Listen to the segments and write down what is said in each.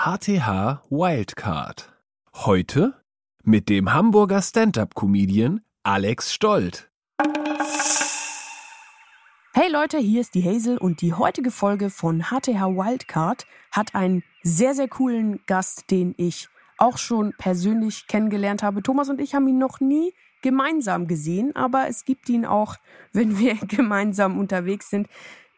HTH Wildcard. Heute mit dem Hamburger Stand-up-Comedian Alex Stolt. Hey Leute, hier ist die Hazel und die heutige Folge von HTH Wildcard hat einen sehr, sehr coolen Gast, den ich auch schon persönlich kennengelernt habe. Thomas und ich haben ihn noch nie gemeinsam gesehen, aber es gibt ihn auch, wenn wir gemeinsam unterwegs sind.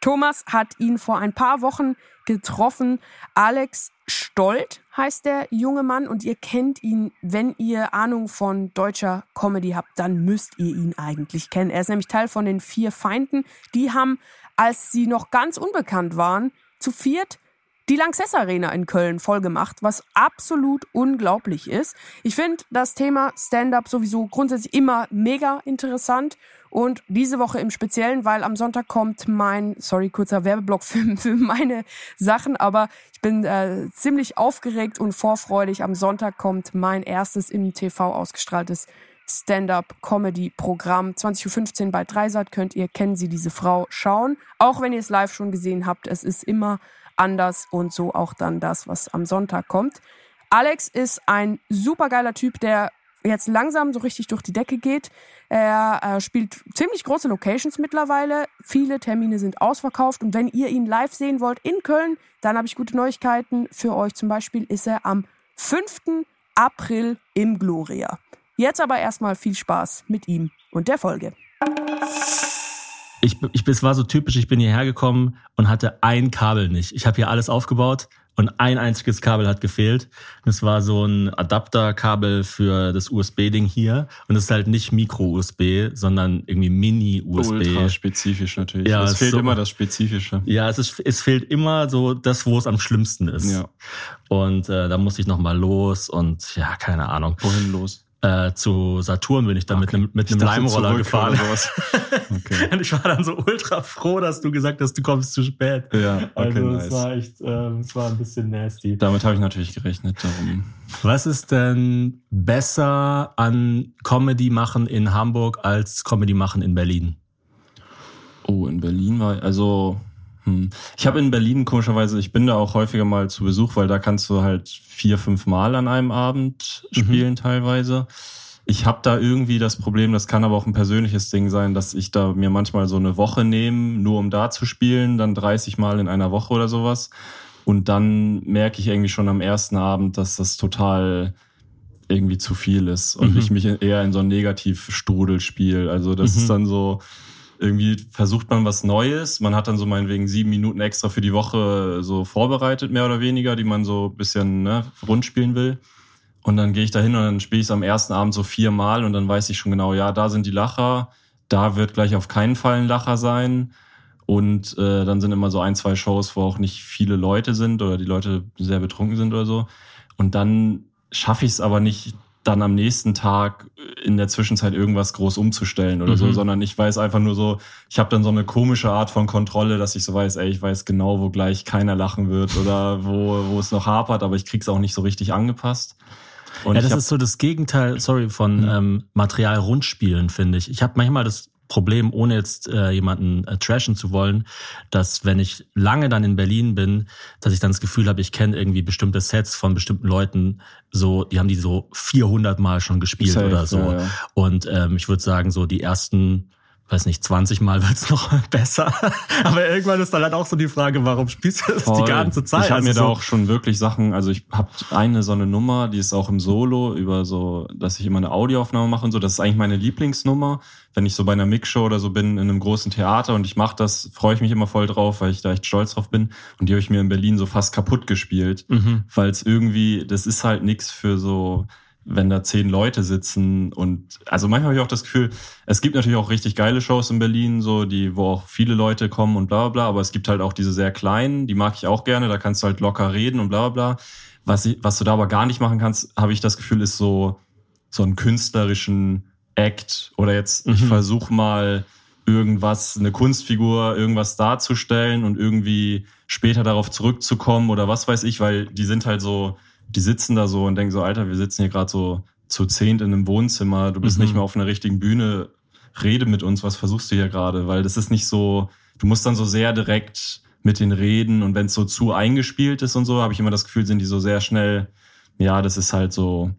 Thomas hat ihn vor ein paar Wochen getroffen. Alex Stolt heißt der junge Mann und ihr kennt ihn, wenn ihr Ahnung von deutscher Comedy habt, dann müsst ihr ihn eigentlich kennen. Er ist nämlich Teil von den vier Feinden. Die haben, als sie noch ganz unbekannt waren, zu viert die Lanxess Arena in Köln vollgemacht, was absolut unglaublich ist. Ich finde das Thema Stand-up sowieso grundsätzlich immer mega interessant und diese Woche im Speziellen, weil am Sonntag kommt mein, sorry, kurzer Werbeblock für, für meine Sachen, aber ich bin äh, ziemlich aufgeregt und vorfreudig. Am Sonntag kommt mein erstes im TV ausgestrahltes Stand-up-Comedy-Programm. 20.15 Uhr bei Dreisat könnt ihr Kennen Sie diese Frau schauen. Auch wenn ihr es live schon gesehen habt, es ist immer anders und so auch dann das, was am Sonntag kommt. Alex ist ein supergeiler Typ, der jetzt langsam so richtig durch die Decke geht. Er äh, spielt ziemlich große Locations mittlerweile. Viele Termine sind ausverkauft. Und wenn ihr ihn live sehen wollt in Köln, dann habe ich gute Neuigkeiten für euch. Zum Beispiel ist er am 5. April im Gloria. Jetzt aber erstmal viel Spaß mit ihm und der Folge. Ich, ich, es war so typisch, ich bin hierher gekommen und hatte ein Kabel nicht. Ich habe hier alles aufgebaut und ein einziges Kabel hat gefehlt. Das war so ein Adapterkabel für das USB-Ding hier. Und das ist halt nicht Micro-USB, sondern irgendwie Mini-USB. Ultra spezifisch natürlich. Ja, es fehlt so, immer das Spezifische. Ja, es, ist, es fehlt immer so das, wo es am schlimmsten ist. Ja. Und äh, da musste ich nochmal los und ja, keine Ahnung. Wohin los? Äh, zu Saturn bin ich dann okay. mit einem mit einem Leimroller gefahren. okay. Und ich war dann so ultra froh, dass du gesagt hast, du kommst zu spät. Ja, okay, also nice. es war echt, ähm, es war ein bisschen nasty. Damit habe ich natürlich gerechnet. Darum. Was ist denn besser an Comedy machen in Hamburg als Comedy machen in Berlin? Oh, in Berlin war also. Ich habe in Berlin komischerweise, ich bin da auch häufiger mal zu Besuch, weil da kannst du halt vier, fünf Mal an einem Abend mhm. spielen mhm. teilweise. Ich habe da irgendwie das Problem, das kann aber auch ein persönliches Ding sein, dass ich da mir manchmal so eine Woche nehme, nur um da zu spielen, dann 30 Mal in einer Woche oder sowas. Und dann merke ich irgendwie schon am ersten Abend, dass das total irgendwie zu viel ist und mhm. ich mich eher in so ein Negativstrudel spiele. Also das mhm. ist dann so, irgendwie versucht man was Neues. Man hat dann so meinetwegen sieben Minuten extra für die Woche so vorbereitet, mehr oder weniger, die man so bisschen ne, rund spielen will. Und dann gehe ich da hin und dann spiele ich es am ersten Abend so viermal und dann weiß ich schon genau, ja, da sind die Lacher, da wird gleich auf keinen Fall ein Lacher sein. Und äh, dann sind immer so ein, zwei Shows, wo auch nicht viele Leute sind oder die Leute sehr betrunken sind oder so. Und dann schaffe ich es aber nicht, dann am nächsten Tag in der Zwischenzeit irgendwas groß umzustellen oder mhm. so, sondern ich weiß einfach nur so, ich habe dann so eine komische Art von Kontrolle, dass ich so weiß, ey, ich weiß genau, wo gleich keiner lachen wird oder wo, wo es noch hapert, aber ich krieg's auch nicht so richtig angepasst. Und ja, das ist so das Gegenteil, sorry, von mhm. ähm, Material rundspielen, finde ich. Ich habe manchmal das Problem, ohne jetzt äh, jemanden äh, trashen zu wollen, dass wenn ich lange dann in Berlin bin, dass ich dann das Gefühl habe, ich kenne irgendwie bestimmte Sets von bestimmten Leuten, so, die haben die so 400 Mal schon gespielt Safe, oder so. Ja, ja. Und ähm, ich würde sagen, so die ersten weiß nicht, 20 Mal wird's noch besser. Aber irgendwann ist dann halt auch so die Frage, warum spielst du das Voll. die ganze Zeit? Ich habe also mir so da auch schon wirklich Sachen, also ich habe eine so eine Nummer, die ist auch im Solo über so, dass ich immer eine Audioaufnahme mache und so. Das ist eigentlich meine Lieblingsnummer. Wenn ich so bei einer Mixshow oder so bin in einem großen Theater und ich mache das, freue ich mich immer voll drauf, weil ich da echt stolz drauf bin. Und die habe ich mir in Berlin so fast kaputt gespielt, mhm. weil es irgendwie, das ist halt nix für so wenn da zehn Leute sitzen und also manchmal habe ich auch das Gefühl, es gibt natürlich auch richtig geile Shows in Berlin, so die, wo auch viele Leute kommen und bla bla bla, aber es gibt halt auch diese sehr kleinen, die mag ich auch gerne, da kannst du halt locker reden und bla bla bla. Was, ich, was du da aber gar nicht machen kannst, habe ich das Gefühl, ist so, so einen künstlerischen Act oder jetzt, mhm. ich versuche mal irgendwas, eine Kunstfigur, irgendwas darzustellen und irgendwie später darauf zurückzukommen oder was weiß ich, weil die sind halt so, die sitzen da so und denken so, Alter, wir sitzen hier gerade so zu zehnt in einem Wohnzimmer, du bist mhm. nicht mehr auf einer richtigen Bühne, rede mit uns, was versuchst du hier gerade? Weil das ist nicht so, du musst dann so sehr direkt mit den Reden und wenn es so zu eingespielt ist und so, habe ich immer das Gefühl, sind die so sehr schnell, ja, das ist halt so,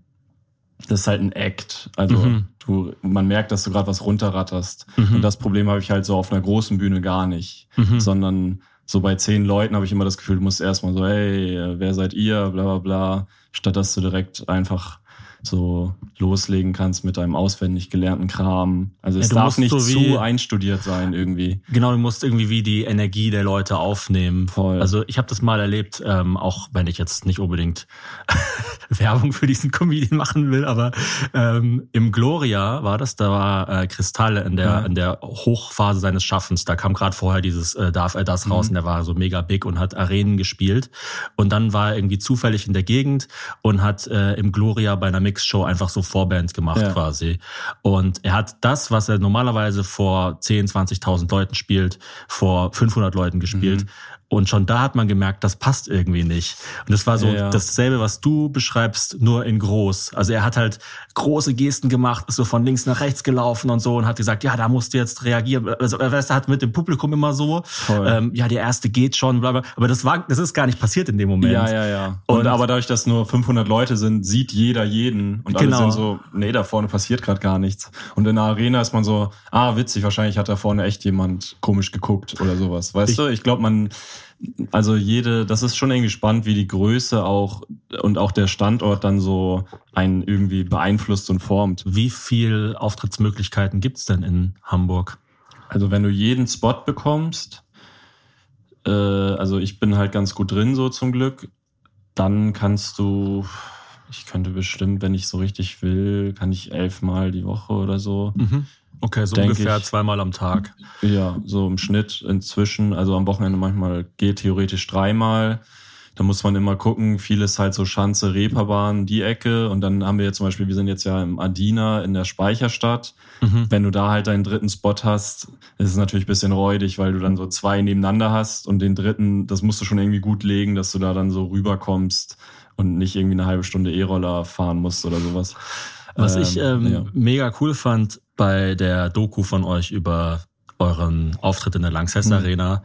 das ist halt ein Act. Also mhm. du, man merkt, dass du gerade was runterratterst. Mhm. Und das Problem habe ich halt so auf einer großen Bühne gar nicht, mhm. sondern so bei zehn Leuten habe ich immer das Gefühl, du musst erstmal so, hey, wer seid ihr, bla bla bla, statt dass du direkt einfach so loslegen kannst mit deinem auswendig gelernten Kram. Also es ja, darf nicht so wie, zu einstudiert sein irgendwie. Genau, du musst irgendwie wie die Energie der Leute aufnehmen. Voll. Also ich habe das mal erlebt, ähm, auch wenn ich jetzt nicht unbedingt Werbung für diesen Comedian machen will, aber ähm, im Gloria war das, da war äh, Kristalle in der ja. in der Hochphase seines Schaffens. Da kam gerade vorher dieses äh, Darf er das raus mhm. und der war so mega big und hat Arenen gespielt. Und dann war er irgendwie zufällig in der Gegend und hat äh, im Gloria bei einer Mixshow einfach so Vorband gemacht ja. quasi. Und er hat das, was er normalerweise vor 10, 20.000 Leuten spielt, vor 500 Leuten gespielt. Mhm. Und schon da hat man gemerkt, das passt irgendwie nicht. Und das war so ja. dasselbe, was du beschreibst, nur in groß. Also er hat halt große Gesten gemacht, ist so von links nach rechts gelaufen und so und hat gesagt, ja, da musst du jetzt reagieren. Also er hat mit dem Publikum immer so, ähm, ja, der erste geht schon, bla bla. Aber das war, das ist gar nicht passiert in dem Moment. Ja, ja, ja. Und, und aber dadurch, dass nur 500 Leute sind, sieht jeder jeden und genau. alle sind so, nee, da vorne passiert gerade gar nichts. Und in der Arena ist man so, ah, witzig, wahrscheinlich hat da vorne echt jemand komisch geguckt oder sowas. Weißt ich, du? Ich glaube, man also jede, das ist schon irgendwie spannend, wie die Größe auch und auch der Standort dann so einen irgendwie beeinflusst und formt. Wie viel Auftrittsmöglichkeiten gibt's denn in Hamburg? Also wenn du jeden Spot bekommst, äh, also ich bin halt ganz gut drin so zum Glück, dann kannst du, ich könnte bestimmt, wenn ich so richtig will, kann ich elfmal die Woche oder so. Mhm. Okay, so ungefähr ich, zweimal am Tag. Ja, so im Schnitt inzwischen. Also am Wochenende manchmal geht theoretisch dreimal. Da muss man immer gucken. Vieles halt so Schanze, Reeperbahn, die Ecke. Und dann haben wir jetzt zum Beispiel, wir sind jetzt ja im Adina in der Speicherstadt. Mhm. Wenn du da halt deinen dritten Spot hast, ist es natürlich ein bisschen räudig, weil du dann so zwei nebeneinander hast und den dritten, das musst du schon irgendwie gut legen, dass du da dann so rüberkommst und nicht irgendwie eine halbe Stunde E-Roller fahren musst oder sowas. Was ähm, ich ähm, ja. mega cool fand bei der Doku von euch über euren Auftritt in der Lanxess mhm. Arena,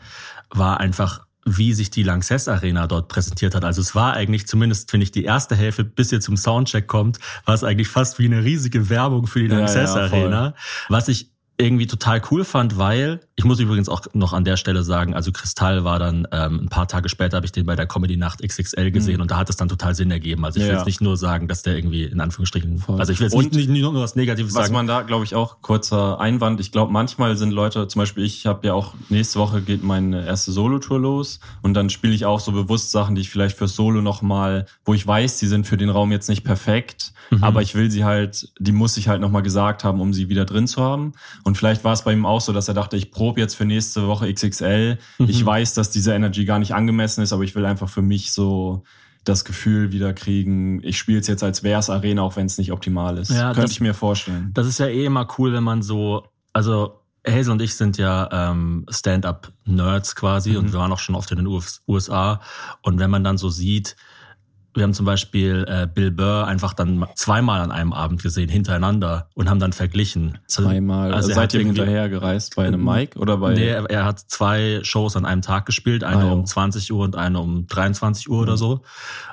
war einfach wie sich die Lanxess Arena dort präsentiert hat. Also es war eigentlich, zumindest finde ich, die erste Hälfte, bis ihr zum Soundcheck kommt, war es eigentlich fast wie eine riesige Werbung für die Lanxess ja, ja, Arena. Was ich irgendwie total cool fand, weil, ich muss übrigens auch noch an der Stelle sagen, also Kristall war dann ähm, ein paar Tage später, habe ich den bei der Comedy Nacht XXL gesehen mhm. und da hat es dann total Sinn ergeben. Also ich ja, will jetzt nicht nur sagen, dass der irgendwie in Anführungsstrichen, Voll. also ich will jetzt und nicht, nicht, nur was Negatives was sagen. Was man da, glaube ich, auch kurzer Einwand, ich glaube, manchmal sind Leute, zum Beispiel ich habe ja auch, nächste Woche geht meine erste Solo-Tour los und dann spiele ich auch so bewusst Sachen, die ich vielleicht fürs Solo nochmal, wo ich weiß, die sind für den Raum jetzt nicht perfekt, mhm. aber ich will sie halt, die muss ich halt nochmal gesagt haben, um sie wieder drin zu haben. Und vielleicht war es bei ihm auch so, dass er dachte, ich probe jetzt für nächste Woche XXL. Mhm. Ich weiß, dass diese Energy gar nicht angemessen ist, aber ich will einfach für mich so das Gefühl wieder kriegen, ich spiele es jetzt als wär's Arena, auch wenn es nicht optimal ist. Ja, Könnte das, ich mir vorstellen. Das ist ja eh immer cool, wenn man so, also Hazel und ich sind ja ähm, Stand-up-Nerds quasi mhm. und wir waren auch schon oft in den USA. Und wenn man dann so sieht, wir haben zum Beispiel äh, Bill Burr einfach dann zweimal an einem Abend gesehen, hintereinander und haben dann verglichen. Zweimal? Also, also seid ihr hinterher gereist bei einem Mike oder bei... Nee, er, er, hat zwei Shows an einem Tag gespielt, eine ah, um 20 Uhr und eine um 23 Uhr mhm. oder so.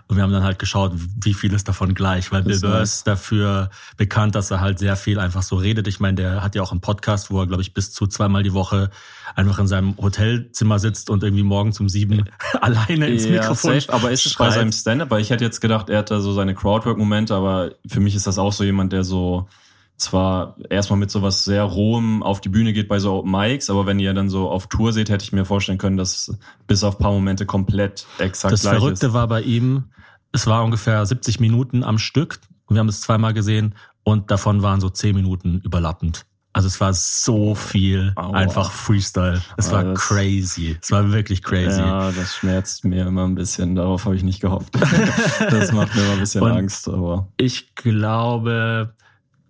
Und wir haben dann halt geschaut, wie viel ist davon gleich, weil Bill Burr ist dafür bekannt, dass er halt sehr viel einfach so redet. Ich meine, der hat ja auch einen Podcast, wo er, glaube ich, bis zu zweimal die Woche einfach in seinem Hotelzimmer sitzt und irgendwie morgen um sieben alleine ins ja, Mikrofon safe, Aber ist es bei seinem Stand-up? Weil ich hätte jetzt gedacht, er hat da so seine Crowdwork-Momente, aber für mich ist das auch so jemand, der so zwar erstmal mit sowas sehr rohem auf die Bühne geht bei so Open Mics, aber wenn ihr dann so auf Tour seht, hätte ich mir vorstellen können, dass bis auf paar Momente komplett exakt das gleich ist. Das Verrückte war bei ihm, es war ungefähr 70 Minuten am Stück und wir haben es zweimal gesehen und davon waren so 10 Minuten überlappend. Also es war so viel Aua. einfach Freestyle. Es war das, crazy. Es war wirklich crazy. Ja, das schmerzt mir immer ein bisschen. Darauf habe ich nicht gehofft. das macht mir immer ein bisschen und Angst. Aber ich glaube,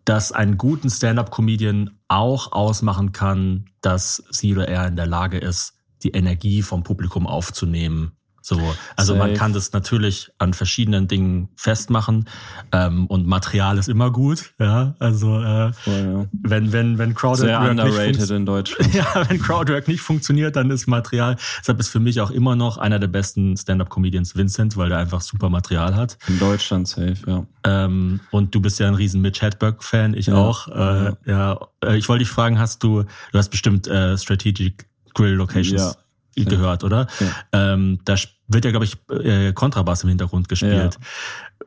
dass einen guten Stand-up-Comedian auch ausmachen kann, dass sie oder er in der Lage ist, die Energie vom Publikum aufzunehmen So, also Safe. man kann das natürlich an verschiedenen Dingen festmachen ähm, und Material ist immer gut. Ja, also äh, Voll, ja. wenn wenn wenn Crowded Sehr nicht underrated in Deutschland. ja, wenn Crowdwork nicht funktioniert, dann ist Material. Deshalb ist für mich auch immer noch einer der besten Stand-up-Comedians Vincent, weil der einfach super Material hat. In Deutschland safe, ja. Ähm, und du bist ja ein riesen Mitch Hedberg-Fan, ich Ja. auch. Äh, ja. Äh, ich wollte dich fragen, hast du, du hast bestimmt äh, Strategic Grill Locations Ja. Gehört, oder? Ähm, da wird ja, glaube ich, äh, Kontrabass im Hintergrund gespielt.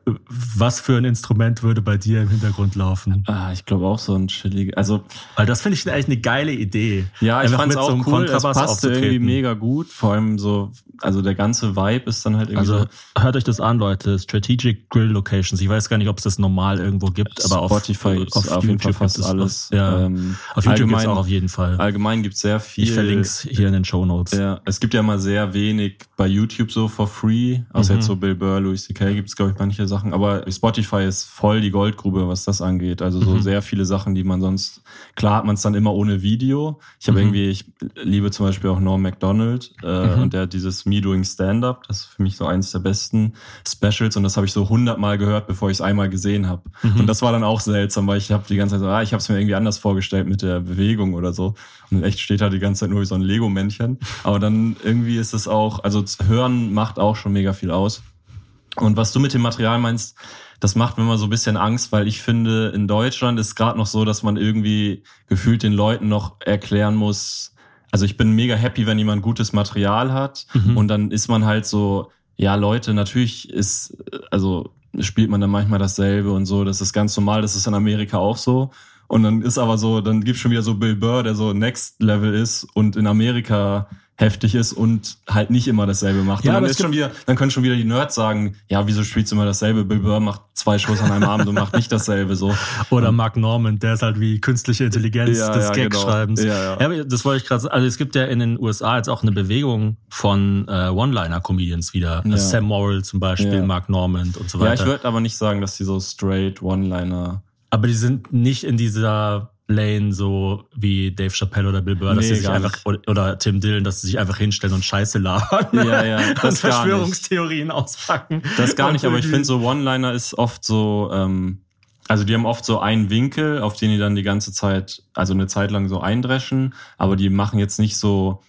Was für ein Instrument würde bei dir im Hintergrund laufen? Ah, ich glaube auch so ein chillig. Also Weil das finde ich eigentlich eine geile Idee. ja, ich mit so auch einem cool. Es Kontrabass passte irgendwie aufzutreten. mega gut. Vor allem so, also der ganze Vibe ist dann halt irgendwie Also so. hört euch das an, Leute. Strategic Grill Locations. Ich weiß gar nicht, ob es das normal irgendwo gibt, aber auf Spotify gibt's auf, jeden Fall fast gibt es alles. Auf, ja, Ähm, auf YouTube gibt's allgemein- auch auf jeden Fall. Allgemein gibt's sehr viel. Ich verlinke es hier in den Show Notes. Ja, es gibt ja mal sehr wenig bei YouTube so for free. Außer Mhm. jetzt so Bill Burr, Louis C.K. gibt's glaube ich manche Sachen. Aber Spotify ist voll die Goldgrube, was das angeht. Also so Mhm. sehr viele Sachen, die man sonst, klar hat man es dann immer ohne Video. Ich habe Mhm. irgendwie, ich liebe zum Beispiel auch Norm MacDonald äh, Mhm. und der hat dieses Me Doing Stand-Up. Das ist für mich so eins der besten Specials und das habe ich so hundertmal gehört, bevor ich es einmal gesehen habe. Mhm. Und das war dann auch seltsam, weil ich habe die ganze Zeit so, ah, ich habe es mir irgendwie anders vorgestellt mit der Bewegung oder so. Und echt steht da die ganze Zeit nur wie so ein Lego-Männchen. Aber dann irgendwie ist es auch, also Hören macht auch schon mega viel aus. Und was du mit dem Material meinst, das macht mir immer so ein bisschen Angst, weil ich finde, in Deutschland ist gerade noch so, dass man irgendwie gefühlt den Leuten noch erklären muss. Also ich bin mega happy, wenn jemand gutes Material hat. Mhm. Und dann ist man halt so, ja, Leute, natürlich ist, also spielt man dann manchmal dasselbe und so. Das ist ganz normal, das ist in Amerika auch so. Und dann ist aber so, dann gibt's schon wieder so Bill Burr, der so Next Level ist und in Amerika heftig ist und halt nicht immer dasselbe macht. Ja, und dann ist schon wieder, dann können schon wieder die Nerds sagen, ja, wieso spielst du immer dasselbe? Bill Burr macht zwei Shows an einem Abend und macht nicht dasselbe so. Oder Mark Norman, der ist halt wie künstliche Intelligenz Ja, des ja, Gag-Schreibens. genau. Ja, ja. aber das wollte ich gerade sagen. Also es gibt ja in den USA jetzt auch eine Bewegung von äh, One-Liner-Comedians wieder. Ja. Sam Morrill zum Beispiel, Ja. Mark Norman und so Ja, weiter. ich würde aber nicht sagen, dass die so straight One-Liner aber die sind nicht in dieser Lane so wie Dave Chappelle oder Bill Burr, dass Nee, sie sich einfach nicht. oder, Tim Dillon, dass sie sich einfach hinstellen und Scheiße labern. Ja, ja, und das gar nicht. Verschwörungstheorien auspacken. Das gar nicht, aber ich finde so One-Liner ist oft so, ähm, also die haben oft so einen Winkel, auf den die dann die ganze Zeit, also eine Zeit lang so eindreschen, aber die machen jetzt nicht so,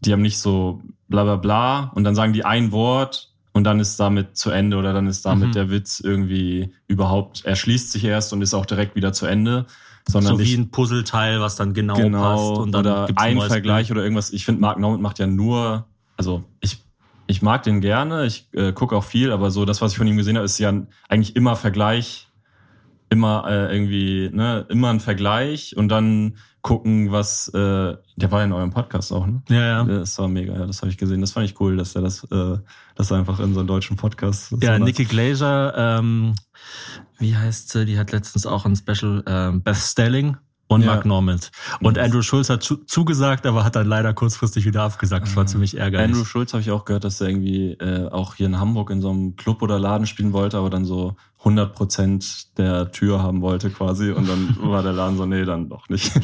die haben nicht so bla bla bla und dann sagen die ein Wort und dann ist damit zu Ende oder dann ist damit Mhm. der Witz irgendwie überhaupt, er schließt sich erst und ist auch direkt wieder zu Ende, sondern so ich, wie ein Puzzleteil, was dann genau, genau passt und dann oder gibt's ein Vergleich Bild. oder irgendwas. Ich finde, Mark Norman macht ja nur, also ich, ich mag den gerne, ich äh, gucke auch viel, aber so das, was ich von ihm gesehen habe, ist ja eigentlich immer Vergleich, immer äh, irgendwie, ne, immer ein Vergleich und dann gucken, was, äh, der war ja in eurem Podcast auch, ne? Ja, ja. Das war mega, ja, das habe ich gesehen. Das fand ich cool, dass er das, äh, das einfach in so einem deutschen Podcast. Ja. Nikki Glaser, ähm, wie heißt sie? Die hat letztens auch ein Special, ähm, Beth Stelling und Ja. Mark Norman. Und Nice. Andrew Schulz hat zu, zugesagt, aber hat dann leider kurzfristig wieder abgesagt. Das war Ah. ziemlich ärgerlich. Andrew Schulz habe ich auch gehört, dass er irgendwie äh, auch hier in Hamburg in so einem Club oder Laden spielen wollte, aber dann so 100 Prozent der Tür haben wollte quasi und dann war der Laden so, nee, dann doch nicht.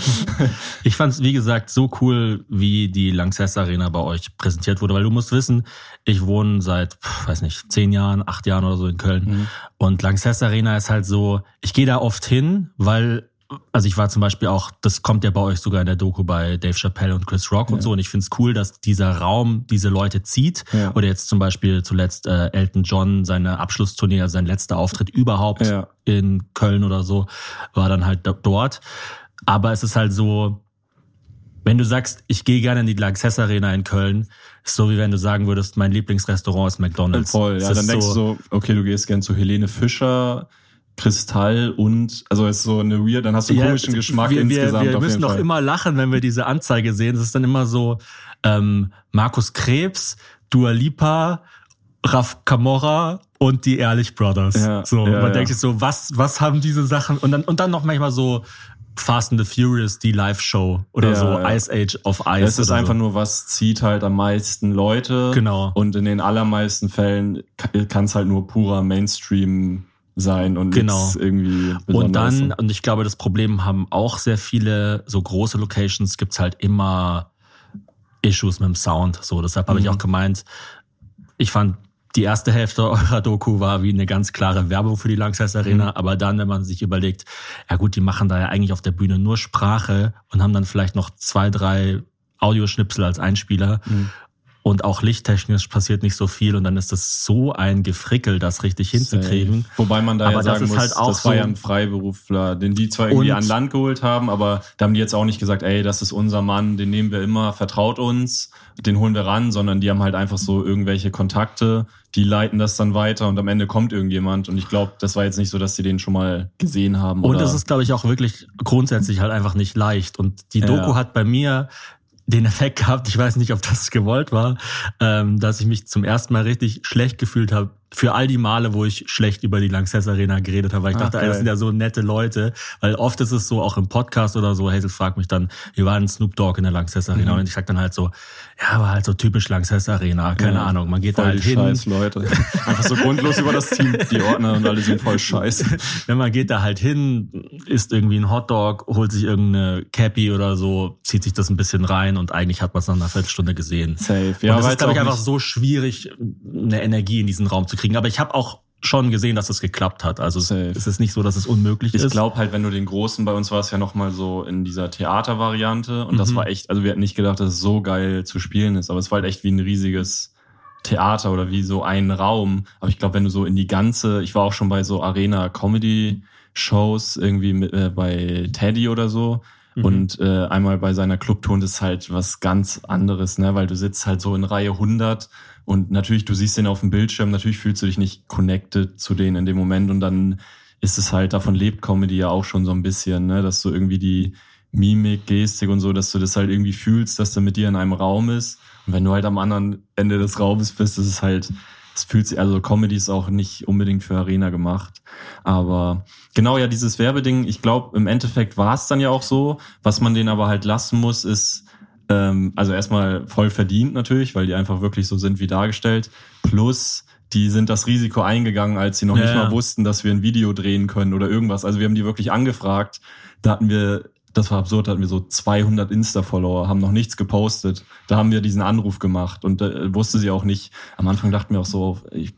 Ich fand es, wie gesagt, so cool, wie die Lanxess Arena bei euch präsentiert wurde, weil du musst wissen, ich wohne seit, weiß nicht, zehn Jahren, acht Jahren oder so in Köln. Mhm. Und Lanxess Arena ist halt so, ich gehe da oft hin, weil, also ich war zum Beispiel auch, das kommt ja bei euch sogar in der Doku bei Dave Chappelle und Chris Rock und Ja. so. Und ich find's cool, dass dieser Raum diese Leute zieht. Ja. Oder jetzt zum Beispiel zuletzt äh, Elton John, seine Abschlusstournee, also sein letzter Auftritt überhaupt Ja. in Köln oder so, war dann halt do- dort. Aber es ist halt so, wenn du sagst, ich gehe gerne in die Lanxess Arena in Köln, ist so wie wenn du sagen würdest, mein Lieblingsrestaurant ist McDonald's. Voll, ja. Es Dann ist denkst du so, okay, du gehst gern zu Helene Fischer, Kristall und, also ist so eine weird, dann hast du einen Ja, komischen Geschmack wir, insgesamt Wir, wir müssen doch immer lachen, wenn wir diese Anzeige sehen. Es ist dann immer so ähm, Markus Krebs, Dua Lipa, Raf Camorra und die Ehrlich Brothers. Ja, so, ja, man ja. denkt sich so, was, was haben diese Sachen? Und dann, und dann noch manchmal so Fast and the Furious, die Live-Show oder Ja, so ja. Ice Age of Ice. es ist einfach so. nur, was zieht halt am meisten Leute. Genau. Und in den allermeisten Fällen kann es halt nur purer Mainstream sein und Genau. nichts irgendwie Und Besonderes. dann, und ich glaube, das Problem haben auch sehr viele so große Locations, gibt's halt immer Issues mit dem Sound. So, deshalb habe ich Mhm. auch gemeint, ich fand die erste Hälfte eurer Doku war wie eine ganz klare Werbung für die Langsess Arena, mhm. aber dann, wenn man sich überlegt, ja gut, die machen da ja eigentlich auf der Bühne nur Sprache und haben dann vielleicht noch zwei, drei Audioschnipsel als Einspieler. Mhm und auch lichttechnisch passiert nicht so viel und dann ist das so ein Gefrickel, das richtig hinzukriegen. Wobei man da aber ja sagen muss, halt auch das war ja ein Freiberufler, den die zwar irgendwie an Land geholt haben, aber da haben die jetzt auch nicht gesagt, ey, das ist unser Mann, den nehmen wir immer, vertraut uns, den holen wir ran, sondern die haben halt einfach so irgendwelche Kontakte, die leiten das dann weiter und am Ende kommt irgendjemand und ich glaube, das war jetzt nicht so, dass sie den schon mal gesehen haben. Und es ist, glaube ich, auch wirklich grundsätzlich halt einfach nicht leicht und die Doku ja. hat bei mir den Effekt gehabt, ich weiß nicht, ob das gewollt war, ähm, dass ich mich zum ersten Mal richtig schlecht gefühlt habe für all die Male, wo ich schlecht über die Lanxess Arena geredet habe, weil ich Ach, dachte, ey, das sind ja so nette Leute, weil oft ist es so, auch im Podcast oder so, Hazel fragt mich dann, wir waren Snoop Dogg in der Lanxess Arena mhm. und ich sag dann halt so, ja, war halt so typisch Lanxess Arena, keine ja, Ahnung, man geht da halt hin. Scheiß Leute. Einfach so grundlos über das Team, die Ordner und alle sind voll scheiße. Wenn man geht da halt hin, isst irgendwie ein Hotdog, holt sich irgendeine Cappy oder so, zieht sich das ein bisschen rein und eigentlich hat man es nach einer Viertelstunde gesehen. Safe. Ja, und das ist, glaube ich, einfach so schwierig, eine Energie in diesen Raum zu kriegen kriegen. Aber ich habe auch schon gesehen, dass es geklappt hat. Also Safe. es ist nicht so, dass es unmöglich ich ist. Ich glaube halt, wenn du den großen, bei uns war es ja nochmal so in dieser Theatervariante und mhm. das war echt, also wir hatten nicht gedacht, dass es so geil zu spielen ist, aber es war halt echt wie ein riesiges Theater oder wie so ein Raum. Aber ich glaube, wenn du so in die ganze, ich war auch schon bei so Arena Comedy Shows irgendwie mit, äh, bei Teddy oder so. Mhm. Und äh, einmal bei seiner Clubton ist halt was ganz anderes, ne? Weil du sitzt halt so in Reihe 100 und natürlich, du siehst den auf dem Bildschirm, natürlich fühlst du dich nicht connected zu denen in dem Moment und dann ist es halt, davon lebt Comedy ja auch schon so ein bisschen, ne? dass du irgendwie die Mimik, Gestik und so, dass du das halt irgendwie fühlst, dass der mit dir in einem Raum ist. Und wenn du halt am anderen Ende des Raumes bist, ist es halt, es fühlt sich, also Comedy ist auch nicht unbedingt für Arena gemacht. Aber genau ja, dieses Werbeding, ich glaube, im Endeffekt war es dann ja auch so. Was man denen aber halt lassen muss, ist, ähm, also erstmal voll verdient natürlich, weil die einfach wirklich so sind wie dargestellt. Plus, die sind das Risiko eingegangen, als sie noch ja, nicht mal wussten, dass wir ein Video drehen können oder irgendwas. Also wir haben die wirklich angefragt. Da hatten wir, das war absurd, da hatten wir so 200 Insta-Follower, haben noch nichts gepostet. Da haben wir diesen Anruf gemacht und äh, wusste sie auch nicht. Am Anfang dachten wir auch so, ich,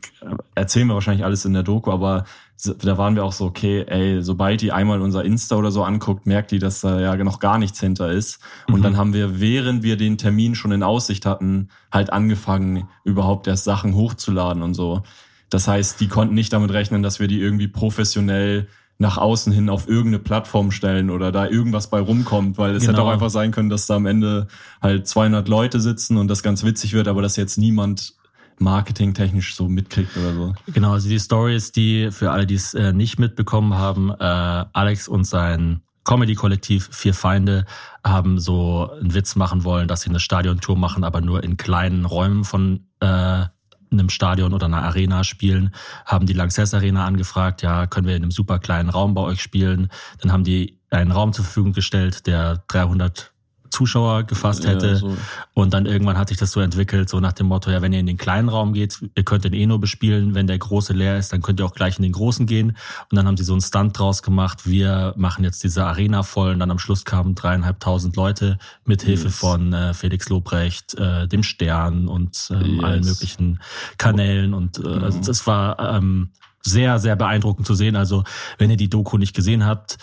erzählen wir wahrscheinlich alles in der Doku, aber da waren wir auch so, okay, ey, sobald die einmal unser Insta oder so anguckt, merkt die, dass da ja noch gar nichts hinter ist. Und mhm. dann haben wir, während wir den Termin schon in Aussicht hatten, halt angefangen, überhaupt erst Sachen hochzuladen und so. Das heißt, die konnten nicht damit rechnen, dass wir die irgendwie professionell nach außen hin auf irgendeine Plattform stellen oder da irgendwas bei rumkommt, weil es genau. hätte auch genau. einfach sein können, dass da am Ende halt 200 Leute sitzen und das ganz witzig wird, aber dass jetzt niemand marketingtechnisch so mitkriegt oder so. Genau, also die Stories, die für alle, die es äh, nicht mitbekommen haben, äh, Alex und sein Comedy-Kollektiv Vier Feinde haben so einen Witz machen wollen, dass sie eine Stadiontour machen, aber nur in kleinen Räumen von äh, einem Stadion oder einer Arena spielen, haben die Lanxess Arena angefragt, ja, können wir in einem super kleinen Raum bei euch spielen. Dann haben die einen Raum zur Verfügung gestellt, der 300 Zuschauer gefasst hätte. Ja, so. Und dann irgendwann hat sich das so entwickelt, so nach dem Motto, ja, wenn ihr in den kleinen Raum geht, ihr könnt den eh nur bespielen, wenn der große leer ist, dann könnt ihr auch gleich in den großen gehen. Und dann haben sie so einen Stunt draus gemacht, wir machen jetzt diese Arena voll und dann am Schluss kamen dreieinhalbtausend Leute mit Hilfe yes. von äh, Felix Lobrecht, äh, dem Stern und äh, yes. allen möglichen Kanälen. Und äh, also das war ähm, sehr, sehr beeindruckend zu sehen. Also wenn ihr die Doku nicht gesehen habt,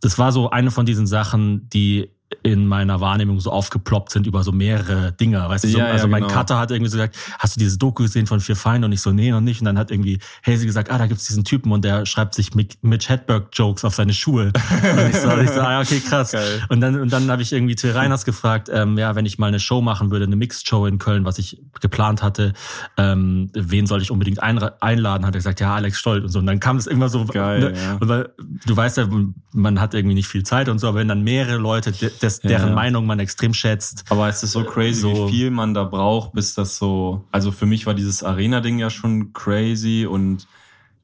das war so eine von diesen Sachen, die in meiner Wahrnehmung so aufgeploppt sind über so mehrere Dinge. Weißt du, so, ja, also ja, mein genau. Cutter hat irgendwie so gesagt, hast du dieses Doku gesehen von Vier Feinde? Und ich so, nee, noch nicht. Und dann hat irgendwie Hazy gesagt, ah, da gibt's diesen Typen und der schreibt sich Mitch Hedberg-Jokes auf seine Schuhe. und ich so, ich so ah, okay, krass. Geil. Und dann, und dann habe ich irgendwie Till Reiners gefragt, ähm, ja, wenn ich mal eine Show machen würde, eine Mixed-Show in Köln, was ich geplant hatte, ähm, wen soll ich unbedingt einladen? Hat er gesagt, ja, Alex Stolt und so. Und dann kam es immer so, Geil, ne? ja. und weil, du weißt ja, man hat irgendwie nicht viel Zeit und so, aber wenn dann mehrere Leute des, deren ja. Meinung man extrem schätzt. Aber es ist so crazy, so. wie viel man da braucht, bis das so. Also für mich war dieses Arena-Ding ja schon crazy und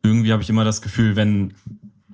irgendwie habe ich immer das Gefühl, wenn,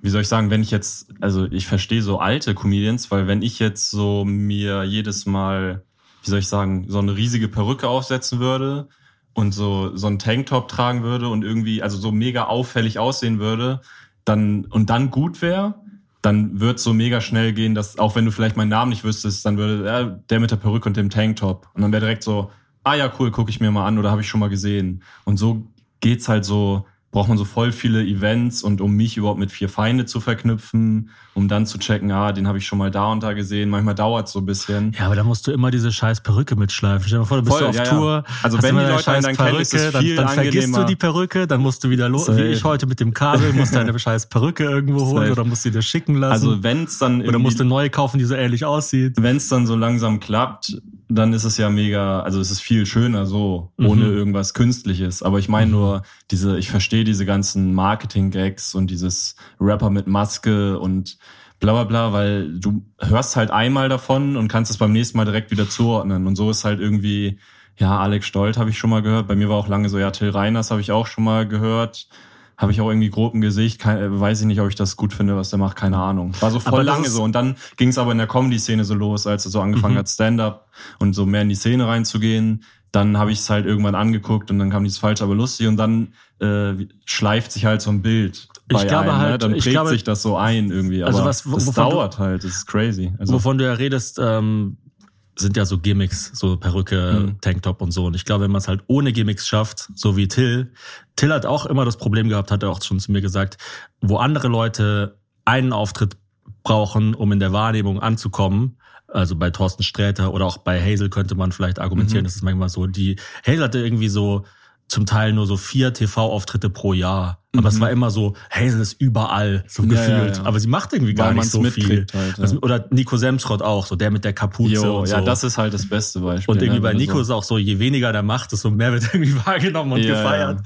wie soll ich sagen, wenn ich jetzt, also ich verstehe so alte Comedians, weil wenn ich jetzt so mir jedes Mal, wie soll ich sagen, so eine riesige Perücke aufsetzen würde und so so einen Tanktop tragen würde und irgendwie also so mega auffällig aussehen würde, dann und dann gut wäre, dann wird so mega schnell gehen, dass auch wenn du vielleicht meinen Namen nicht wüsstest, dann würde ja, der mit der Perücke und dem Tanktop und dann wäre direkt so, ah ja, cool, gucke ich mir mal an oder habe ich schon mal gesehen. Und so geht's halt so braucht man so voll viele Events und um mich überhaupt mit vier Feinde zu verknüpfen, um dann zu checken, ah, den habe ich schon mal da und da gesehen. Manchmal dauert so ein bisschen. Ja, aber da musst du immer diese scheiß Perücke mitschleifen. Stell dir mal vor, du bist voll, auf ja, Tour. Ja. Also wenn die Leute einen dann kennen, ist es viel dann, dann vergisst du die Perücke, dann musst du wieder los, wie ich heute mit dem Kabel, musst deine scheiß Perücke irgendwo holen oder musst sie dir schicken lassen. Also wenn's dann oder musst du neue kaufen, die so ähnlich aussieht. Wenn's dann so langsam klappt, dann ist es ja mega, also es ist viel schöner so, ohne mhm. irgendwas Künstliches. Aber ich meine mhm. nur, diese, ich verstehe diese ganzen Marketing-Gags und dieses Rapper mit Maske und bla bla bla, weil du hörst halt einmal davon und kannst es beim nächsten Mal direkt wieder zuordnen. Und so ist halt irgendwie, ja, Alex Stolt habe ich schon mal gehört. Bei mir war auch lange so, ja, Till Reiners habe ich auch schon mal gehört habe ich auch irgendwie grob im Gesicht, kein, äh, weiß ich nicht, ob ich das gut finde, was der macht, keine Ahnung. War so voll lange so. Und dann ging es aber in der Comedy-Szene so los, als er so angefangen mhm. hat, Stand-up und so mehr in die Szene reinzugehen. Dann habe ich es halt irgendwann angeguckt und dann kam dieses falsch, aber lustig und dann äh, schleift sich halt so ein Bild. ich glaube einem, ne? halt, ne? dann prägt glaube, sich das so ein irgendwie. Also aber also was, das dauert du, halt, das ist crazy. Also, wovon du ja redest, ähm, sind ja so Gimmicks, so Perücke, mhm. Tanktop und so. Und ich glaube, wenn man es halt ohne Gimmicks schafft, so wie Till, Till hat auch immer das Problem gehabt, hat er auch schon zu mir gesagt, wo andere Leute einen Auftritt brauchen, um in der Wahrnehmung anzukommen, also bei Thorsten Sträter oder auch bei Hazel könnte man vielleicht argumentieren, mhm. das ist manchmal so, die Hazel hatte irgendwie so zum Teil nur so vier TV-Auftritte pro Jahr. Aber mhm. es war immer so, Hazel ist überall, so gefühlt. Ja, ja. Aber sie macht irgendwie gar Weil nicht so viel. Halt, ja. Oder Nico Semsrott auch, so der mit der Kapuze jo, und so. Ja, das ist halt das beste Beispiel. Und irgendwie bei Nico so. ist auch so, je weniger der macht, desto mehr wird irgendwie wahrgenommen und gefeiert.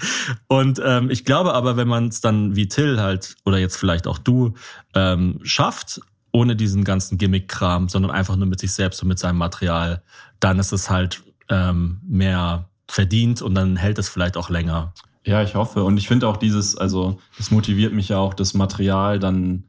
Und ähm, ich glaube aber, wenn man es dann wie Till halt, oder jetzt vielleicht auch du, ähm, schafft, ohne diesen ganzen Gimmick-Kram, sondern einfach nur mit sich selbst und mit seinem Material, dann ist es halt ähm, mehr verdient und dann hält es vielleicht auch länger. Ja, ich hoffe. Und ich finde auch dieses, also es motiviert mich ja auch, das Material dann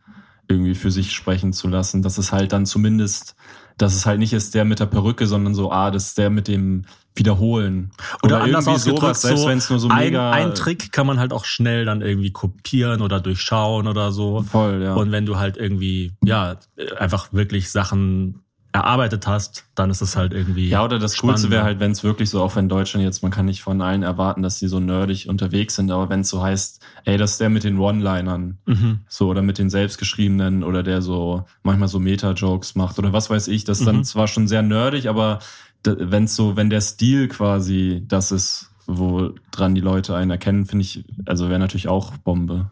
irgendwie für sich sprechen zu lassen, dass es halt dann zumindest, dass es halt nicht ist der mit der Perücke, sondern so, ah, das ist der mit dem Wiederholen. Oder, oder anders ausgedrückt, sowas, selbst so, wenn es nur so mega... Ein, ein Trick kann man halt auch schnell dann irgendwie kopieren oder durchschauen oder so. Voll, ja. Und wenn du halt irgendwie, ja, einfach wirklich Sachen erarbeitet hast, dann ist es halt irgendwie. Ja, oder das Coolste wäre halt, wenn es wirklich so, auch wenn Deutschland jetzt, man kann nicht von allen erwarten, dass die so nerdig unterwegs sind, aber wenn es so heißt, ey, das ist der mit den One-Linern, mhm. so, oder mit den selbstgeschriebenen, oder der so manchmal so Meta-Jokes macht, oder was weiß ich, das ist mhm. dann zwar schon sehr nerdig, aber wenn es so, wenn der Stil quasi das ist, wo dran die Leute einen erkennen, finde ich, also wäre natürlich auch Bombe.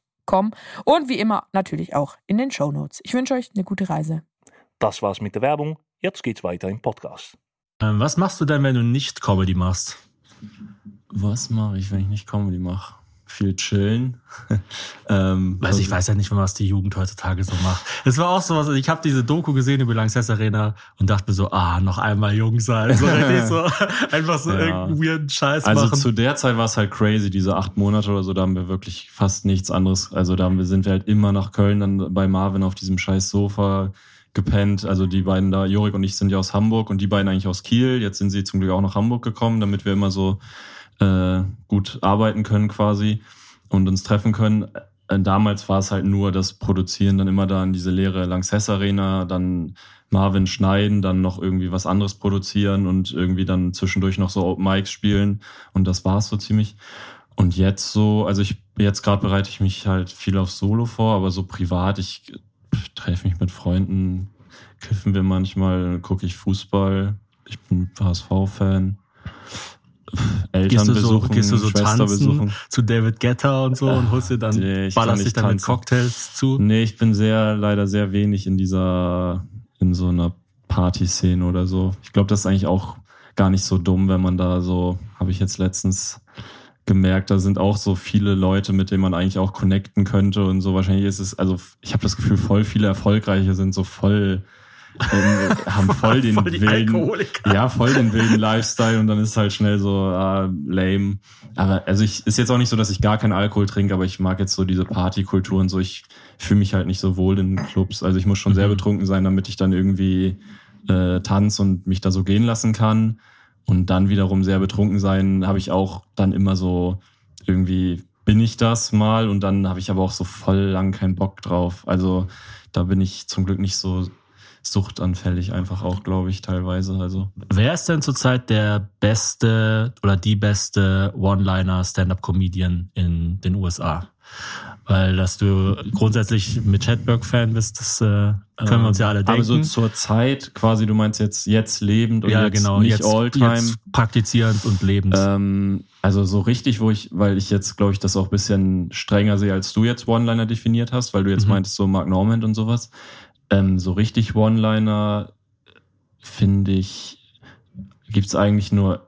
www.ftf.com und wie immer natürlich auch in den Show Notes. Ich wünsche euch eine gute Reise. Das war's mit der Werbung. Jetzt geht's weiter im Podcast. Ähm, was machst du denn, wenn du nicht Comedy machst? Was mache ich, wenn ich nicht Comedy mache? Viel chillen. ähm, also ich weiß ja nicht, was die Jugend heutzutage so macht. Es war auch so was, ich habe diese Doku gesehen über Lanxess Arena und dachte mir so, ah, noch einmal jung sein. So so, einfach so ja. irgendeinen weirden Scheiß also machen. Also zu der Zeit war es halt crazy, diese acht Monate oder so, da haben wir wirklich fast nichts anderes. Also da sind wir halt immer nach Köln dann bei Marvin auf diesem scheiß Sofa gepennt. Also die beiden da, Jorik und ich sind ja aus Hamburg und die beiden eigentlich aus Kiel. Jetzt sind sie zum Glück auch nach Hamburg gekommen, damit wir immer so äh, gut arbeiten können quasi und uns treffen können. Äh, damals war es halt nur das Produzieren dann immer da in diese leere Lanxess Arena, dann Marvin schneiden, dann noch irgendwie was anderes produzieren und irgendwie dann zwischendurch noch so Open Mics spielen und das war's so ziemlich. Und jetzt so, also ich jetzt gerade bereite ich mich halt viel auf Solo vor, aber so privat, ich treffe mich mit Freunden, kiffen wir manchmal, gucke ich Fußball. Ich bin HSV-Fan. Eltern gehst du so, besuchen, gehst du so Schwester tanzen besuchen. zu David Guetta und so und holst dir dann, nee, ballerst dich dann tanzen. mit Cocktails zu? Nee, ich bin sehr, leider sehr wenig in dieser, in so einer Partyszene oder so. Ich glaube, das ist eigentlich auch gar nicht so dumm, wenn man da so, habe ich jetzt letztens gemerkt, da sind auch so viele Leute, mit denen man eigentlich auch connecten könnte und so. Wahrscheinlich ist es, also ich habe das Gefühl, voll viele Erfolgreiche sind so voll ähm, haben voll den voll wilden, ja, voll den wilden Lifestyle und dann ist halt schnell so ah, lame. Aber also ich ist jetzt auch nicht so, dass ich gar keinen Alkohol trinke, aber ich mag jetzt so diese Partykultur und so. Ich fühle mich halt nicht so wohl in Clubs. Also ich muss schon mhm. sehr betrunken sein, damit ich dann irgendwie äh, tanze und mich da so gehen lassen kann. Und dann wiederum sehr betrunken sein, habe ich auch dann immer so irgendwie bin ich das mal und dann habe ich aber auch so voll lang keinen Bock drauf. Also da bin ich zum Glück nicht so suchtanfällig einfach auch, glaube ich, teilweise. Also. Wer ist denn zurzeit der beste oder die beste One-Liner Stand-up-Comedian in den USA? Weil, dass du grundsätzlich mit Chatberg-Fan bist, das äh, können wir uns ja alle denken. Aber so zur Zeit, quasi, du meinst jetzt jetzt lebend und ja, jetzt genau, nicht All-Time. praktizierend und lebend. Ähm, also so richtig, wo ich, weil ich jetzt, glaube ich, das auch bisschen strenger sehe, als du jetzt One-Liner definiert hast, weil du jetzt mhm. meintest, so Mark Normand und sowas. Ähm, so richtig One-Liner finde ich, gibt's eigentlich nur,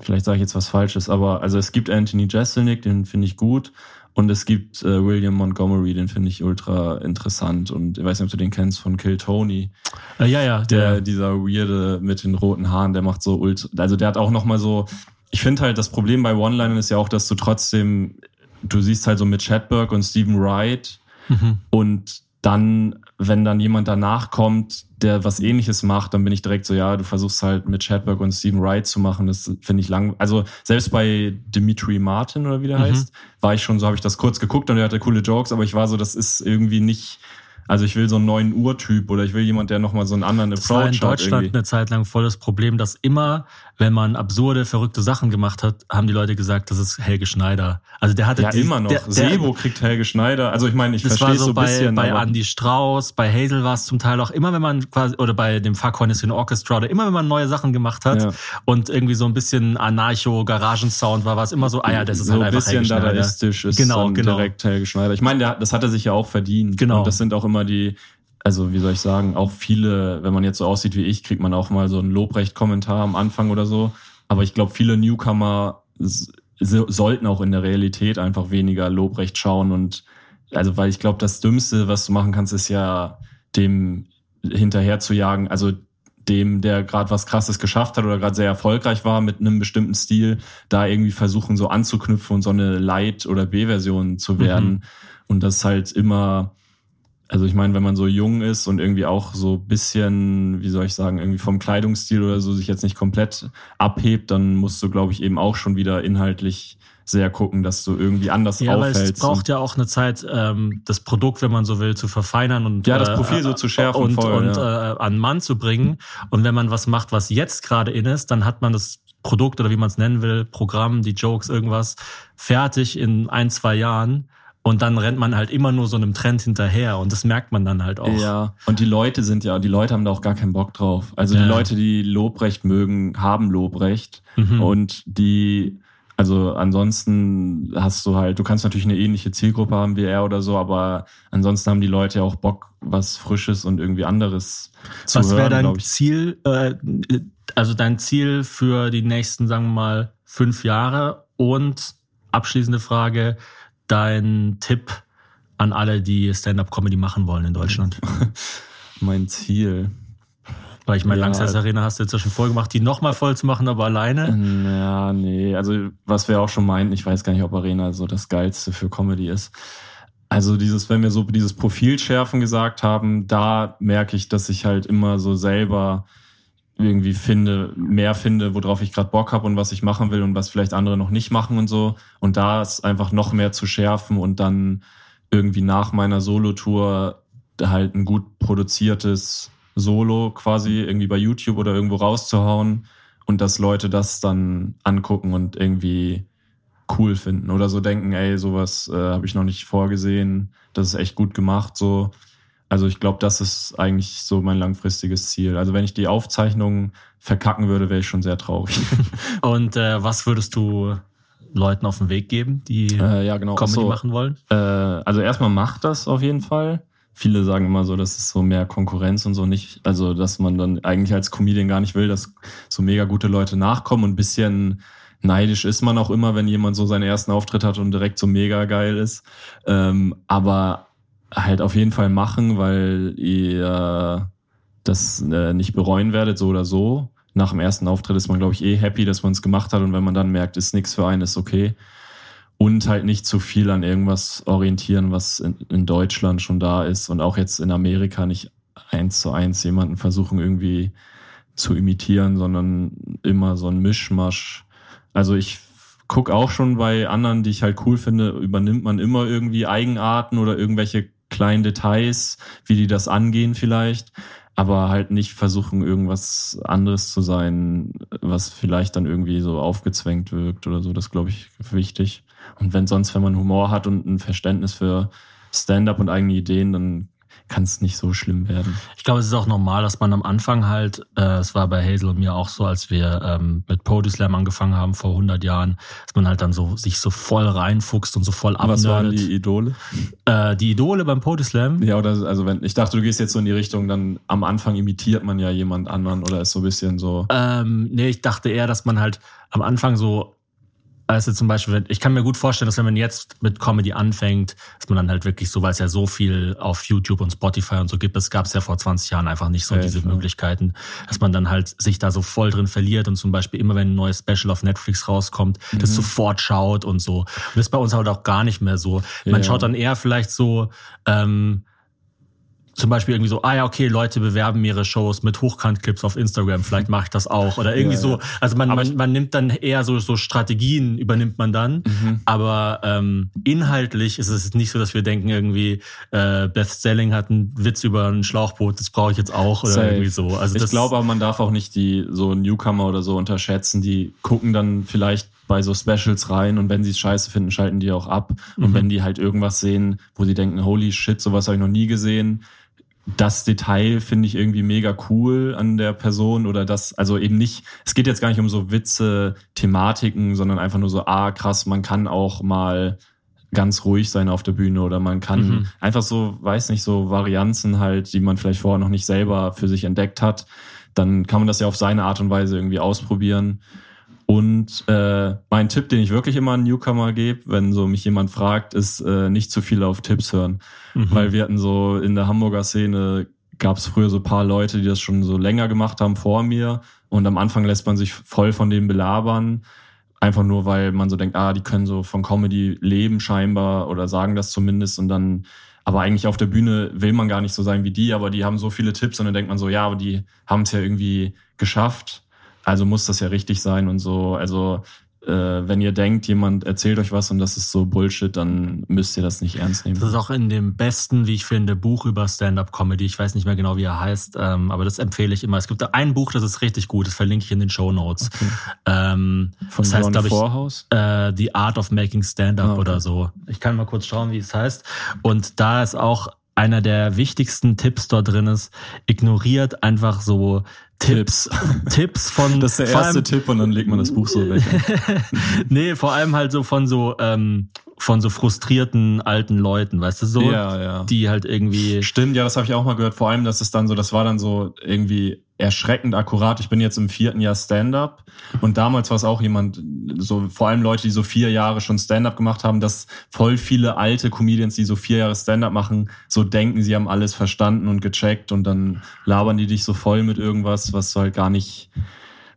vielleicht sage ich jetzt was Falsches, aber also es gibt Anthony Jeselnik, den finde ich gut. Und es gibt äh, William Montgomery, den finde ich ultra interessant. Und ich weiß nicht, ob du den kennst von Kill Tony. Äh, ja, ja. Der, der, dieser weirde mit den roten Haaren, der macht so ultra, also der hat auch nochmal so, ich finde halt, das Problem bei One-Linern ist ja auch, dass du trotzdem, du siehst halt so mit Chadberg und Stephen Wright mhm. und dann wenn dann jemand danach kommt, der was ähnliches macht, dann bin ich direkt so, ja, du versuchst halt mit Chadwick und Stephen Wright zu machen. Das finde ich lang. Also selbst bei Dimitri Martin oder wie der mhm. heißt, war ich schon so, habe ich das kurz geguckt und er hatte coole Jokes, aber ich war so, das ist irgendwie nicht also ich will so einen neuen Urtyp oder ich will jemand, der nochmal so einen anderen Approach hat. Das war in Deutschland hat eine Zeit lang voll das Problem, dass immer, wenn man absurde, verrückte Sachen gemacht hat, haben die Leute gesagt, das ist Helge Schneider. Also der hatte ja die, immer noch. Der, Sebo kriegt Helge Schneider. Also ich meine, ich verstehe so ein bei, bisschen. Bei Andy Strauß, bei Hazel war es zum Teil auch immer, wenn man quasi oder bei dem Fuckhorniston Orchestra oder immer, wenn man neue Sachen gemacht hat ja. und irgendwie so ein bisschen Anarcho-Garagensound war, war es immer so, ah ja, das ist so halt einfach Helge Schneider. ein bisschen dadaistisch ist genau, genau. direkt Helge Schneider. Ich meine, das hat er sich ja auch verdient. Genau. Und das sind auch immer die, also wie soll ich sagen, auch viele, wenn man jetzt so aussieht wie ich, kriegt man auch mal so einen Lobrecht-Kommentar am Anfang oder so. Aber ich glaube, viele Newcomer sollten auch in der Realität einfach weniger Lobrecht schauen und also weil ich glaube, das Dümmste, was du machen kannst, ist ja dem hinterher zu jagen, also dem, der gerade was Krasses geschafft hat oder gerade sehr erfolgreich war mit einem bestimmten Stil, da irgendwie versuchen so anzuknüpfen und so eine Light- oder B-Version zu werden. Mhm. Und das halt immer, also ich meine, wenn man so jung ist und irgendwie auch so bisschen, wie soll ich sagen, irgendwie vom Kleidungsstil oder so sich jetzt nicht komplett abhebt, dann musst du, glaube ich, eben auch schon wieder inhaltlich sehr gucken, dass du irgendwie anders ja, auffällst. Ja, es braucht ja auch eine Zeit, ähm, das Produkt, wenn man so will, zu verfeinern und ja, das Profil äh, so zu schärfen und, voll, und ja. äh, an Mann zu bringen. Und wenn man was macht, was jetzt gerade in ist, dann hat man das Produkt oder wie man es nennen will, Programm, die Jokes, irgendwas fertig in ein, zwei Jahren und dann rennt man halt immer nur so einem Trend hinterher und das merkt man dann halt auch. Ja, und die Leute sind ja, die Leute haben da auch gar keinen Bock drauf. Also ja. die Leute, die Lobrecht mögen, haben Lobrecht mhm. und die, also ansonsten hast du halt, du kannst natürlich eine ähnliche Zielgruppe haben wie er oder so, aber ansonsten haben die Leute ja auch Bock, was Frisches und irgendwie anderes zu was hören. Was wäre dein Ziel, äh, also dein Ziel für die nächsten, sagen wir mal, fünf Jahre und abschließende Frage, dein Tipp an alle, die Stand-up-Comedy machen wollen in Deutschland? mein Ziel. Weil ich meine, Ja. Langsess Arena hast du jetzt ja schon voll gemacht, die nochmal voll zu machen, aber alleine. Ja, nee, also was wir auch schon meinten, ich weiß gar nicht, ob Arena so das Geilste für Comedy ist. Also dieses, wenn wir so dieses Profilschärfen gesagt haben, da merke ich, dass ich halt immer so selber irgendwie finde, mehr finde, worauf ich gerade Bock habe und was ich machen will und was vielleicht andere noch nicht machen und so. Und da ist einfach noch mehr zu schärfen und dann irgendwie nach meiner Solo-Tour halt ein gut produziertes Solo quasi irgendwie bei YouTube oder irgendwo rauszuhauen und dass Leute das dann angucken und irgendwie cool finden oder so denken, ey, sowas äh, habe ich noch nicht vorgesehen, das ist echt gut gemacht, so. Also ich glaube, das ist eigentlich so mein langfristiges Ziel. Also wenn ich die Aufzeichnungen verkacken würde, wäre ich schon sehr traurig. Und äh, was würdest du Leuten auf den Weg geben, die äh, ja, genau. Comedy Achso, machen wollen? Äh, also erstmal macht das auf jeden Fall. Viele sagen immer so, das ist so mehr Konkurrenz und so nicht. Also, dass man dann eigentlich als Comedian gar nicht will, dass so mega gute Leute nachkommen und ein bisschen neidisch ist man auch immer, wenn jemand so seinen ersten Auftritt hat und direkt so mega geil ist. Ähm, aber halt auf jeden Fall machen, weil ihr das äh, nicht bereuen werdet, so oder so. Nach dem ersten Auftritt ist man, glaube ich, eh happy, dass man es gemacht hat und wenn man dann merkt, ist nichts für einen, ist okay und halt nicht zu viel an irgendwas orientieren, was in, in Deutschland schon da ist und auch jetzt in Amerika nicht eins zu eins jemanden versuchen irgendwie zu imitieren, sondern immer so ein Mischmasch. Also ich guck auch schon bei anderen, die ich halt cool finde, übernimmt man immer irgendwie Eigenarten oder irgendwelche kleinen Details, wie die das angehen vielleicht, aber halt nicht versuchen irgendwas anderes zu sein, was vielleicht dann irgendwie so aufgezwängt wirkt oder so. Das glaube ich wichtig. Und wenn sonst, wenn man Humor hat und ein Verständnis für Stand-up und eigene Ideen, dann kann es nicht so schlimm werden. Ich glaube, es ist auch normal, dass man am Anfang halt, äh, es war bei Hazel und mir auch so, als wir ähm, mit Poetry Slam angefangen haben vor 100 Jahren, dass man halt dann so sich so voll reinfuchst und so voll Was waren abnördet. die Idole? äh, die Idole beim Poetry Slam? Ja, oder also wenn ich dachte, du gehst jetzt so in die Richtung, dann am Anfang imitiert man ja jemand anderen oder ist so ein bisschen so. Ähm, nee, ich dachte eher, dass man halt am Anfang so, also zum Beispiel, ich kann mir gut vorstellen, dass wenn man jetzt mit Comedy anfängt, dass man dann halt wirklich so, weil es ja so viel auf YouTube und Spotify und so gibt, das gab es ja vor 20 Jahren einfach nicht so Ja, diese klar. Möglichkeiten, dass man dann halt sich da so voll drin verliert und zum Beispiel immer, wenn ein neues Special auf Netflix rauskommt, Mhm. das sofort schaut und so. Und das ist bei uns halt auch gar nicht mehr so. Man Ja. schaut dann eher vielleicht so, ähm, zum Beispiel irgendwie so, ah ja, okay, Leute bewerben ihre Shows mit Hochkant-Clips auf Instagram, vielleicht mache ich das auch. Oder irgendwie Ja, so. Also man, man, man nimmt dann eher so, so Strategien, übernimmt man dann. Mhm. Aber ähm, inhaltlich ist es nicht so, dass wir denken, irgendwie, äh, Beth Stelling hat einen Witz über ein Schlauchboot, das brauche ich jetzt auch oder Safe. irgendwie so. Also ich glaube aber, man darf auch nicht die so Newcomer oder so unterschätzen. Die gucken dann vielleicht bei so Specials rein und wenn sie es scheiße finden, schalten die auch ab. Und Mhm. wenn die halt irgendwas sehen, wo sie denken, holy shit, sowas habe ich noch nie gesehen. Das Detail finde ich irgendwie mega cool an der Person oder das, also eben nicht, es geht jetzt gar nicht um so Witze, Thematiken, sondern einfach nur so, ah, krass, man kann auch mal ganz ruhig sein auf der Bühne oder man kann Mhm. einfach so, weiß nicht, so Varianzen halt, die man vielleicht vorher noch nicht selber für sich entdeckt hat, dann kann man das ja auf seine Art und Weise irgendwie ausprobieren. Und äh, mein Tipp, den ich wirklich immer an Newcomer gebe, wenn so mich jemand fragt, ist äh, nicht zu viel auf Tipps hören. Mhm. Weil wir hatten so in der Hamburger Szene gab es früher so ein paar Leute, die das schon so länger gemacht haben vor mir. Und am Anfang lässt man sich voll von denen belabern. Einfach nur, weil man so denkt, ah, die können so von Comedy leben scheinbar oder sagen das zumindest. Und dann, aber eigentlich auf der Bühne will man gar nicht so sein wie die, aber die haben so viele Tipps und dann denkt man so, ja, aber die haben es ja irgendwie geschafft. Also muss das ja richtig sein und so. Also äh, wenn ihr denkt, jemand erzählt euch was und das ist so Bullshit, dann müsst ihr das nicht ernst nehmen. Das ist auch in dem besten, wie ich finde, Buch über Stand-up-Comedy. Ich weiß nicht mehr genau, wie er heißt, ähm, aber das empfehle ich immer. Es gibt da ein Buch, das ist richtig gut. Das verlinke ich in den Show Notes. Ähm, Von das heißt, John glaube ich, Vorhaus. äh, The Art of Making Stand-up Ah, okay. oder so. Ich kann mal kurz schauen, wie es heißt. Und da ist auch einer der wichtigsten Tipps dort drin ist, ignoriert einfach so Tipps, Tipps von Das ist der erste allem- Tipp und dann legt man das Buch so weg. nee, vor allem halt so von so ähm, von so frustrierten alten Leuten, weißt du so, ja, ja. die halt irgendwie Stimmt, ja, das habe ich auch mal gehört. Vor allem, dass es dann so, das war dann so irgendwie erschreckend akkurat. Ich bin jetzt im vierten Jahr Stand-up und damals war es auch jemand, so vor allem Leute, die so vier Jahre schon Stand-up gemacht haben, dass voll viele alte Comedians, die so vier Jahre Stand-up machen, so denken, sie haben alles verstanden und gecheckt und dann labern die dich so voll mit irgendwas, was du halt gar nicht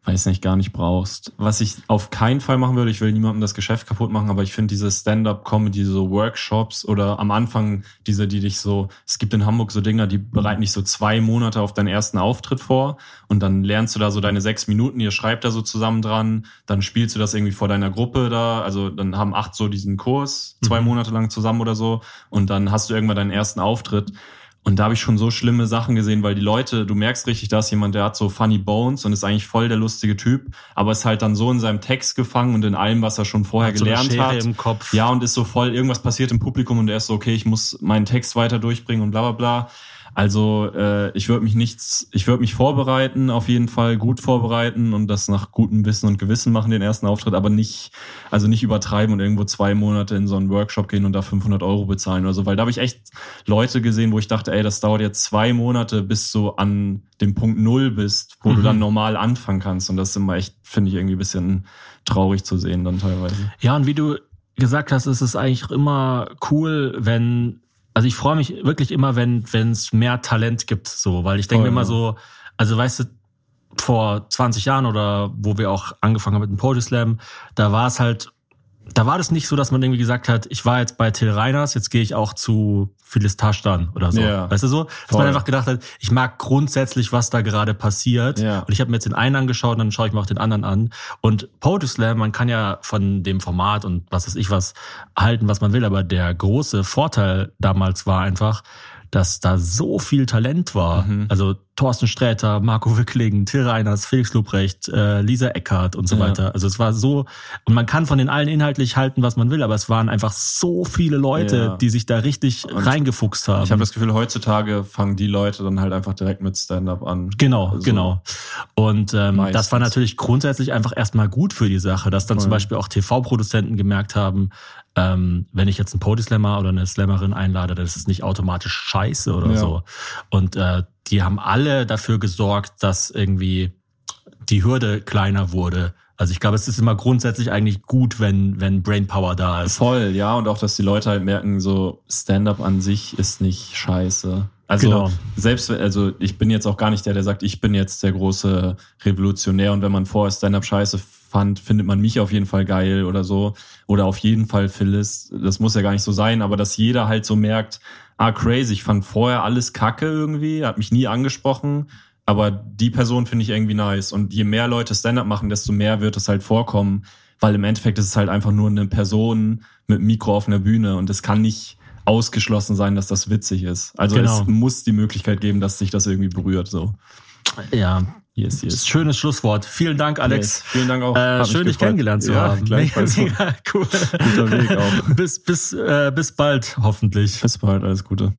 weiß nicht, gar nicht brauchst. Was ich auf keinen Fall machen würde, ich will niemandem das Geschäft kaputt machen, aber ich finde diese Stand-up-Comedy, so Workshops oder am Anfang diese, die dich so, es gibt in Hamburg so Dinger, die bereiten dich so zwei Monate auf deinen ersten Auftritt vor und dann lernst du da so deine sechs Minuten, ihr schreibt da so zusammen dran, dann spielst du das irgendwie vor deiner Gruppe da, also dann haben acht so diesen Kurs, zwei mhm. Monate lang zusammen oder so und dann hast du irgendwann deinen ersten Auftritt und da habe ich schon so schlimme Sachen gesehen, weil die Leute, du merkst richtig, da ist jemand, der hat so funny bones und ist eigentlich voll der lustige Typ, aber ist halt dann so in seinem Text gefangen und in allem, was er schon vorher hat gelernt so hat. Im Kopf. Ja, und ist so voll, irgendwas passiert im Publikum und er ist so, okay, ich muss meinen Text weiter durchbringen und bla bla bla. Also äh, ich würde mich nichts, ich würde mich vorbereiten, auf jeden Fall gut vorbereiten und das nach gutem Wissen und Gewissen machen, den ersten Auftritt, aber nicht, also nicht übertreiben und irgendwo zwei Monate in so einen Workshop gehen und da 500 Euro bezahlen oder so, weil da habe ich echt Leute gesehen, wo ich dachte, ey, das dauert jetzt zwei Monate, bis du an dem Punkt Null bist, wo mhm. du dann normal anfangen kannst und das ist immer echt, finde ich irgendwie ein bisschen traurig zu sehen dann teilweise. Ja, und wie du gesagt hast, ist es eigentlich immer cool, wenn also ich freue mich wirklich immer, wenn wenn es mehr Talent gibt, so, weil ich denke oh, immer so, also weißt du, vor 20 Jahren oder wo wir auch angefangen haben mit dem Poetry Slam, da war es halt da war das nicht so, dass man irgendwie gesagt hat, ich war jetzt bei Till Reiners, jetzt gehe ich auch zu Phyllis Taschdan oder so. Ja, weißt du so? Dass voll. man einfach gedacht hat, ich mag grundsätzlich, was da gerade passiert. Ja. Und ich habe mir jetzt den einen angeschaut und dann schaue ich mir auch den anderen an. Und Poetry Slam, man kann ja von dem Format und was weiß ich was halten, was man will, aber der große Vorteil damals war einfach, dass da so viel Talent war. Mhm. Also Thorsten Sträter, Marco Wickling, Till Reiners, Felix Lobrecht, äh, Lisa Eckhardt und so ja. weiter. Also es war so, und man kann von den allen inhaltlich halten, was man will, aber es waren einfach so viele Leute, ja. die sich da richtig und reingefuchst haben. Ich habe das Gefühl, heutzutage fangen die Leute dann halt einfach direkt mit Stand-up an. Genau, also genau. Und ähm, das war natürlich grundsätzlich einfach erstmal gut für die Sache, dass dann Voll. zum Beispiel auch TV-Produzenten gemerkt haben, ähm, wenn ich jetzt einen Podislammer oder eine Slammerin einlade, dann ist es nicht automatisch scheiße oder ja. so. Und äh, die haben alle dafür gesorgt, dass irgendwie die Hürde kleiner wurde. Also ich glaube, es ist immer grundsätzlich eigentlich gut, wenn, wenn Brainpower da ist. Voll, ja. Und auch, dass die Leute halt merken, so Stand-up an sich ist nicht scheiße. Also genau. selbst, also ich bin jetzt auch gar nicht der, der sagt, ich bin jetzt der große Revolutionär und wenn man vorher Stand-up scheiße fand, findet man mich auf jeden Fall geil oder so. Oder auf jeden Fall Phyllis. Das muss ja gar nicht so sein, aber dass jeder halt so merkt, ah, crazy, ich fand vorher alles kacke irgendwie, hat mich nie angesprochen. Aber die Person finde ich irgendwie nice. Und je mehr Leute Stand-up machen, desto mehr wird es halt vorkommen. Weil im Endeffekt ist es halt einfach nur eine Person mit Mikro auf einer Bühne und es kann nicht ausgeschlossen sein, dass das witzig ist. Also genau. es muss die Möglichkeit geben, dass sich das irgendwie berührt. So. Ja, Yes, yes. Schönes Schlusswort. Vielen Dank, Alex. Yes. Vielen Dank auch. Äh, schön, dich kennengelernt zu ja, haben. Mega cool. Guter Weg auch. bis, bis, äh, bis bald, hoffentlich. Bis bald, alles Gute.